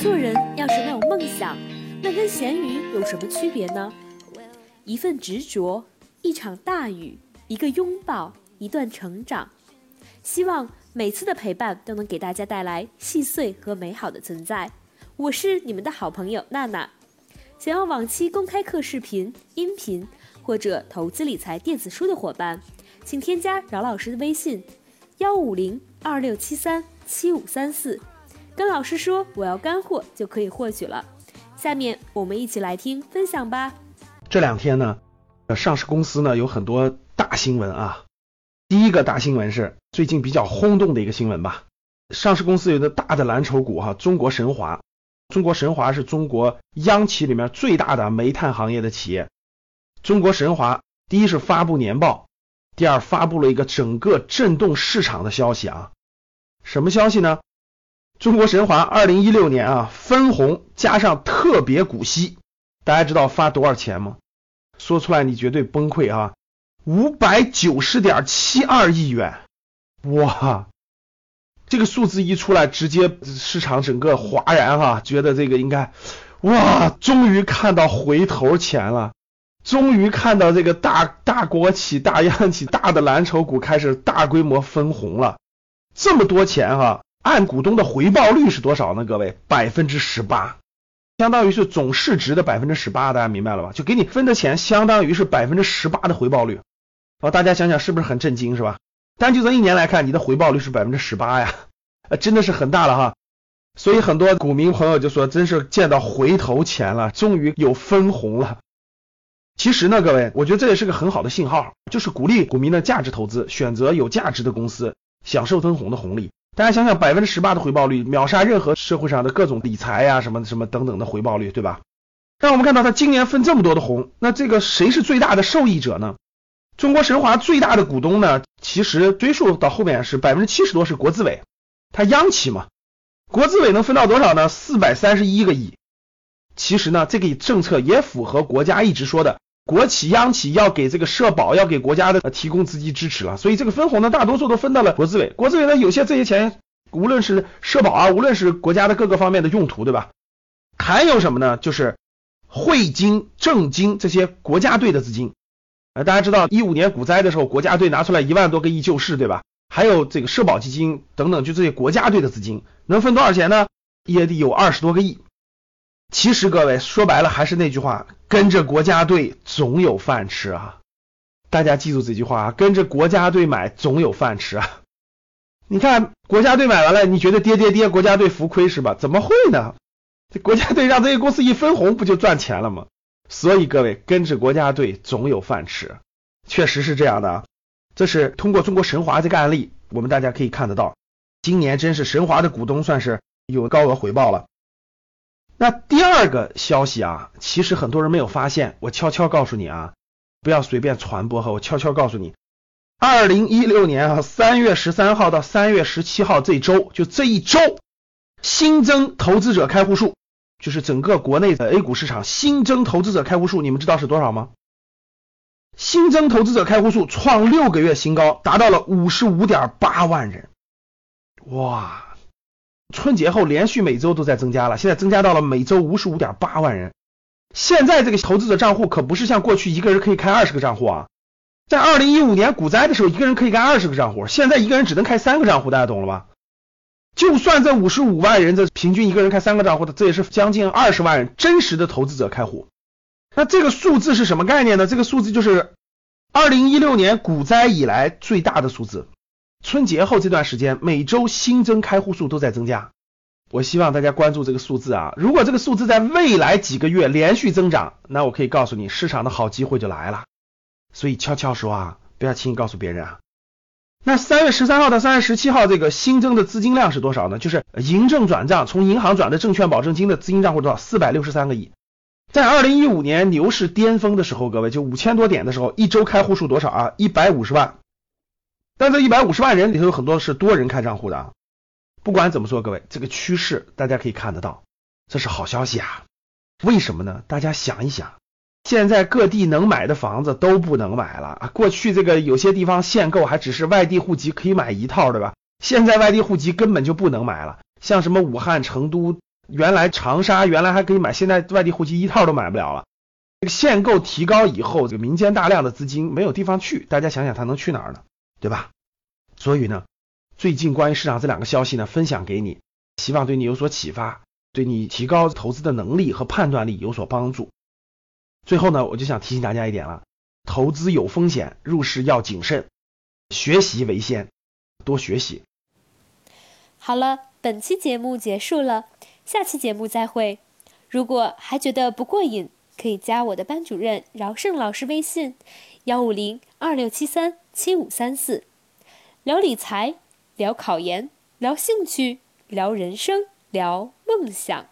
做人要是没有梦想，那跟咸鱼有什么区别呢？一份执着，一场大雨，一个拥抱，一段成长。希望每次的陪伴都能给大家带来细碎和美好的存在。我是你们的好朋友娜娜。想要往期公开课视频、音频或者投资理财电子书的伙伴，请添加饶老师的微信：幺五零二六七三七五三四。跟老师说我要干货就可以获取了。下面我们一起来听分享吧。这两天呢，呃上市公司呢有很多大新闻啊。第一个大新闻是最近比较轰动的一个新闻吧。上市公司有个大的蓝筹股哈，中国神华。中国神华是中国央企里面最大的煤炭行业的企业。中国神华第一是发布年报，第二发布了一个整个震动市场的消息啊。什么消息呢？中国神华二零一六年啊，分红加上特别股息，大家知道发多少钱吗？说出来你绝对崩溃啊！五百九十点七二亿元，哇！这个数字一出来，直接市场整个哗然哈，觉得这个应该哇，终于看到回头钱了，终于看到这个大大国企、大央企、大的蓝筹股开始大规模分红了，这么多钱哈！按股东的回报率是多少呢？各位，百分之十八，相当于是总市值的百分之十八，大家明白了吧？就给你分的钱，相当于是百分之十八的回报率。哦，大家想想是不是很震惊，是吧？单就这一年来看，你的回报率是百分之十八呀，呃，真的是很大了哈。所以很多股民朋友就说，真是见到回头钱了，终于有分红了。其实呢，各位，我觉得这也是个很好的信号，就是鼓励股民的价值投资，选择有价值的公司，享受分红的红利。大家想想，百分之十八的回报率，秒杀任何社会上的各种理财呀，什么什么等等的回报率，对吧？但我们看到它今年分这么多的红，那这个谁是最大的受益者呢？中国神华最大的股东呢，其实追溯到后面是百分之七十多是国资委，它央企嘛，国资委能分到多少呢？四百三十一个亿。其实呢，这个政策也符合国家一直说的。国企央企要给这个社保，要给国家的提供资金支持了，所以这个分红呢，大多数都分到了国资委。国资委呢，有些这些钱，无论是社保啊，无论是国家的各个方面的用途，对吧？还有什么呢？就是汇金、证金这些国家队的资金。啊，大家知道一五年股灾的时候，国家队拿出来一万多个亿救市，对吧？还有这个社保基金等等，就这些国家队的资金，能分多少钱呢？也得有二十多个亿。其实各位说白了还是那句话，跟着国家队总有饭吃啊！大家记住这句话啊，跟着国家队买总有饭吃啊！你看国家队买完了，你觉得跌跌跌，国家队浮亏是吧？怎么会呢？这国家队让这些公司一分红，不就赚钱了吗？所以各位跟着国家队总有饭吃，确实是这样的啊！这是通过中国神华这个案例，我们大家可以看得到，今年真是神华的股东算是有高额回报了。那第二个消息啊，其实很多人没有发现，我悄悄告诉你啊，不要随便传播哈，我悄悄告诉你，二零一六年啊三月十三号到三月十七号这周，就这一周新增投资者开户数，就是整个国内的 A 股市场新增投资者开户数，你们知道是多少吗？新增投资者开户数创六个月新高，达到了五十五点八万人，哇！春节后连续每周都在增加了，现在增加到了每周五十五点八万人。现在这个投资者账户可不是像过去一个人可以开二十个账户啊，在二零一五年股灾的时候，一个人可以开二十个账户，现在一个人只能开三个账户，大家懂了吧？就算这五十五万人，这平均一个人开三个账户的，这也是将近二十万人真实的投资者开户。那这个数字是什么概念呢？这个数字就是二零一六年股灾以来最大的数字。春节后这段时间，每周新增开户数都在增加。我希望大家关注这个数字啊！如果这个数字在未来几个月连续增长，那我可以告诉你，市场的好机会就来了。所以悄悄说啊，不要轻易告诉别人啊。那三月十三号到三月十七号这个新增的资金量是多少呢？就是银证转账，从银行转的证券保证金的资金账户多少？四百六十三个亿。在二零一五年牛市巅峰的时候，各位就五千多点的时候，一周开户数多少啊？一百五十万。但这一百五十万人里头有很多是多人开账户的啊。不管怎么说，各位，这个趋势大家可以看得到，这是好消息啊。为什么呢？大家想一想，现在各地能买的房子都不能买了啊。过去这个有些地方限购还只是外地户籍可以买一套，对吧？现在外地户籍根本就不能买了。像什么武汉、成都、原来长沙原来还可以买，现在外地户籍一套都买不了了。这个限购提高以后，这个民间大量的资金没有地方去，大家想想它能去哪儿呢？对吧？所以呢，最近关于市场这两个消息呢，分享给你，希望对你有所启发，对你提高投资的能力和判断力有所帮助。最后呢，我就想提醒大家一点了，投资有风险，入市要谨慎，学习为先，多学习。好了，本期节目结束了，下期节目再会。如果还觉得不过瘾，可以加我的班主任饶胜老师微信：幺五零二六七三七五三四，聊理财，聊考研，聊兴趣，聊人生，聊梦想。